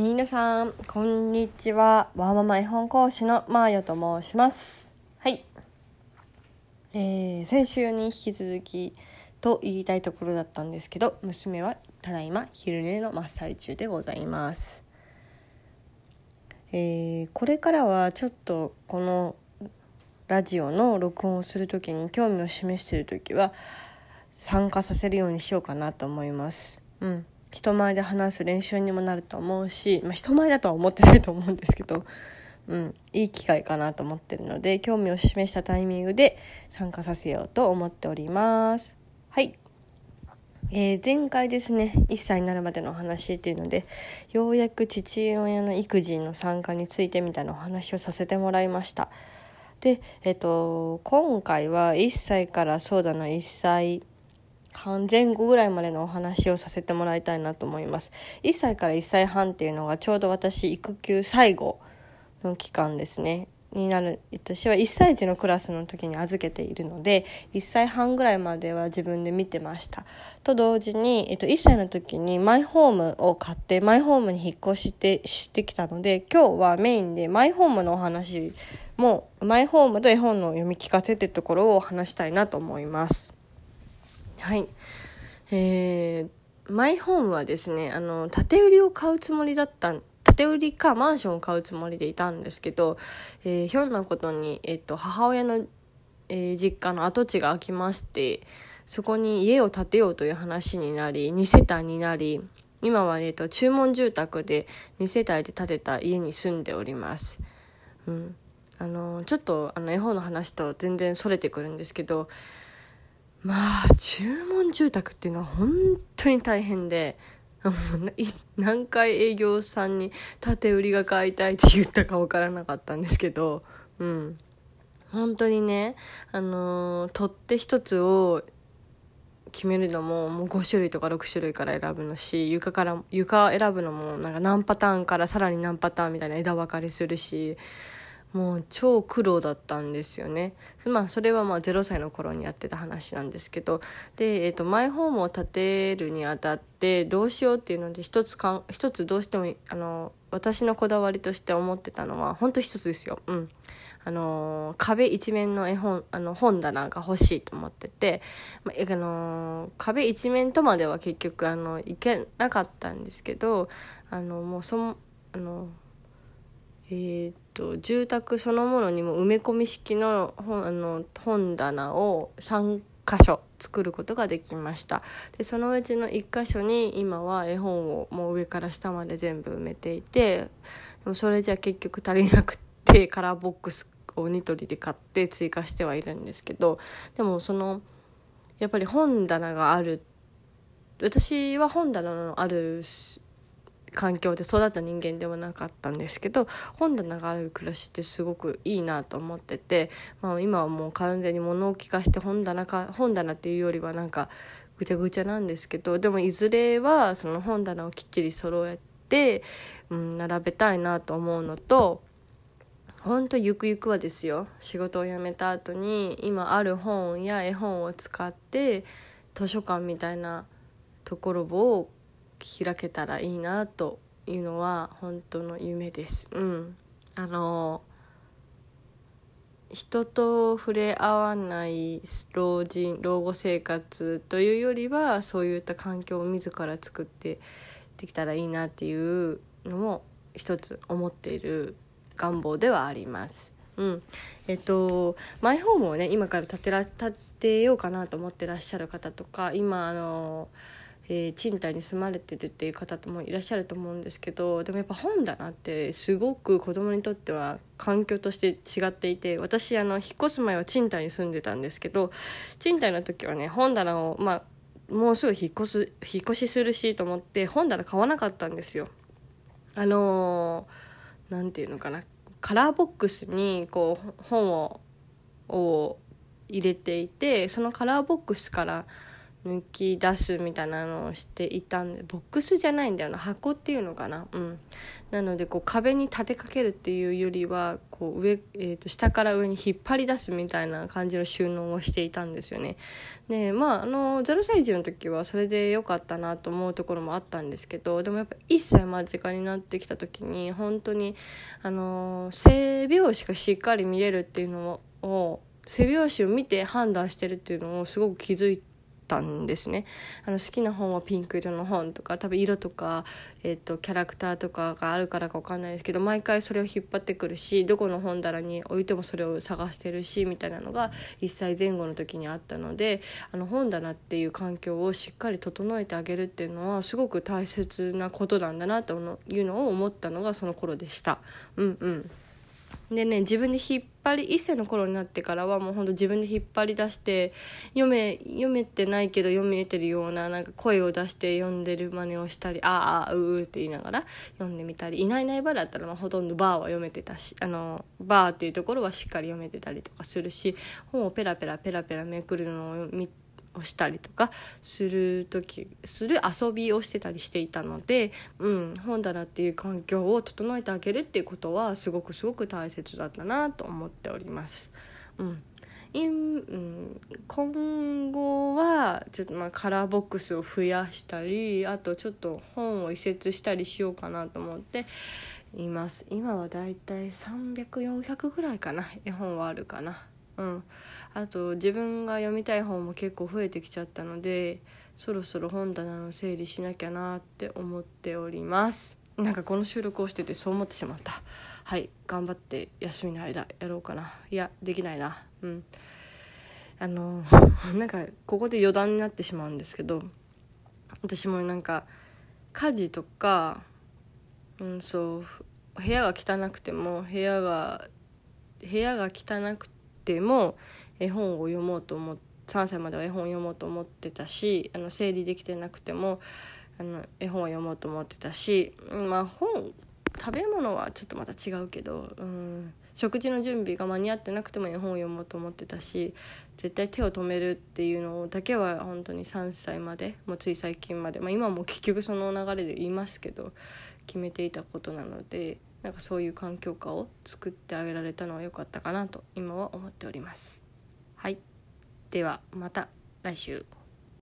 皆さん、こんにちは。ワーママ絵本講師のマーヨと申します。はい。えー、先週に引き続きと言いたいところだったんですけど、娘はただいま昼寝の真っ最中でございます。えー、これからはちょっとこのラジオの録音をする時に興味を示している時は参加させるようにしようかなと思います。うん。人前で話す練習にもなると思うし、まあ、人前だとは思ってないと思うんですけど、うん、いい機会かなと思ってるので興味を示したタイミングで参加させようと思っております。はい。えー、前回ですね1歳になるまでのお話っていうのでようやく父親の育児の参加についてみたいなお話をさせてもらいました。で、えっと、今回は1歳からそうだな1歳半前後ぐらいまでのお話をさせてもらいたいなと思います。1歳から1歳半っていうのがちょうど私育休最後の期間ですね。になる私は1歳児のクラスの時に預けているので1歳半ぐらいまでは自分で見てました。と同時に、えっと、1歳の時にマイホームを買ってマイホームに引っ越してしてきたので今日はメインでマイホームのお話もマイホームと絵本の読み聞かせってところを話したいなと思います。はい。えー、マイホームはですね、あの、建売りを買うつもりだった建売りかマンションを買うつもりでいたんですけど、えー、ひょんなことに、えっと、母親の、えー、実家の跡地が空きまして、そこに家を建てようという話になり、2世帯になり、今は、えっと、注文住宅で2世帯で建てた家に住んでおります。うん。あの、ちょっと、あの、絵本の話と全然それてくるんですけど、まあ注文住宅っていうのは本当に大変で 何回営業さんに建売りが買いたいって言ったか分からなかったんですけどうん。本当にねあのー、取って一つを決めるのももう5種類とか6種類から選ぶのし床から床選ぶのもなんか何パターンからさらに何パターンみたいな枝分かれするしもう超苦労だったんですよね。まあそれはまあ0歳の頃にやってた話なんですけど、で、え、ー、と、マイホームを建てるにあたってどうしようっていうので一つかん、一つどうしても、あの、私のこだわりとして思ってたのは、本当一つですよ。うん。あの壁一面の絵本あの本棚が欲しいと思ってて、まあの壁一面とまでは結局あのいけなかったんですけどあのもうそのあのえー、っと住宅そのものにも埋め込み式の本あの本棚を3箇所作ることができました。でそのうちの1箇所に今は絵本をもう上から下まで全部埋めていてでもそれじゃ結局足りなくてカラーボックスをニトリで買って追加してはいるんですけどでもそのやっぱり本棚がある私は本棚のある環境で育った人間ではなかったんですけど本棚がある暮らしってすごくいいなと思ってて、まあ、今はもう完全に物置化して本棚か本棚っていうよりはなんかぐちゃぐちゃなんですけどでもいずれはその本棚をきっちり揃えて、うん、並べたいなと思うのとほんとゆくゆくはですよ仕事を辞めた後に今ある本や絵本を使って図書館みたいなところを開けたらいいなというのは本当の夢です。うん、あの人と触れ合わない老人老後生活というよりはそういった環境を自ら作ってできたらいいなっていうのも一つ思っている願望ではあります。うん、えっとマイホームをね今から建てら建てようかなと思ってらっしゃる方とか今あのえー、賃貸に住まれてるっていう方もいらっしゃると思うんですけどでもやっぱ本棚ってすごく子供にとっては環境として違っていて私あの引っ越す前は賃貸に住んでたんですけど賃貸の時はね本棚をまあもうすぐ引っ越す引っ越しするしと思って本棚買わなかったんですよ。あの何、ー、て言うのかなカラーボックスにこう本をを入れていてそのカラーボックスから抜き出すみたいなのをしていたんでボックスじゃないんだよな箱っていうのかな。うん。なのでこう壁に立てかけるっていうよりはこう上、えー、と下から上に引っ張り出すみたいな感じの収納をしていたんですよね。でまああの0歳児の時はそれで良かったなと思うところもあったんですけどでもやっぱ1歳間近になってきた時に本当にあの性病子がしっかり見えるっていうのを背拍子を見て判断してるっていうのをすごく気づいたんですねあの好きな本はピンク色の本とか多分色とか、えーと、キャラクターとかがあるからか分かんないですけど毎回それを引っ張ってくるしどこの本棚に置いてもそれを探してるしみたいなのが1歳前後の時にあったのであの本棚っていう環境をしっかり整えてあげるっていうのはすごく大切なことなんだなというのを思ったのがその頃でした。うんうんでね自分で引っ張り1歳の頃になってからはもうほんと自分で引っ張り出して読め読めてないけど読めてるようななんか声を出して読んでる真似をしたりああううって言いながら読んでみたり「いないいないば」だったらまあほとんどバーは読めてたしあのバーっていうところはしっかり読めてたりとかするし本をペラペラペラペラめくるのを見て。をしたりとかする時する遊びをしてたりしていたので、うん、本棚っていう環境を整えてあげるっていうことはすごくすごく大切だったなと思っております。うん、今後はちょっとまあカラーボックスを増やしたりあとちょっと本を移設したりしようかなと思っています。今はだいたい300400ぐらいかな絵本はあるかな。うん。あと自分が読みたい本も結構増えてきちゃったのでそろそろ本棚の整理しなきゃなって思っております。なんかこの収録をしててそう思ってしまった。はい。頑張って休みの間やろうかな。いやできないな。うん。あの なんかここで余談になってしまうんですけど私もなんか家事とかうんそう部屋が汚くても部屋が部屋が汚くても絵本を読もうと思って3歳までは絵本を読もうと思ってたしあの整理できてなくてもあの絵本を読もうと思ってたし、まあ本食べ物はちょっとまた違うけど、うん、食事の準備が間に合ってなくても絵本を読もうと思ってたし絶対手を止めるっていうのだけは本当に3歳までもうつい最近まで、まあ、今も結局その流れで言いますけど決めていたことなのでなんかそういう環境下を作ってあげられたのは良かったかなと今は思っております。はいではまた来週。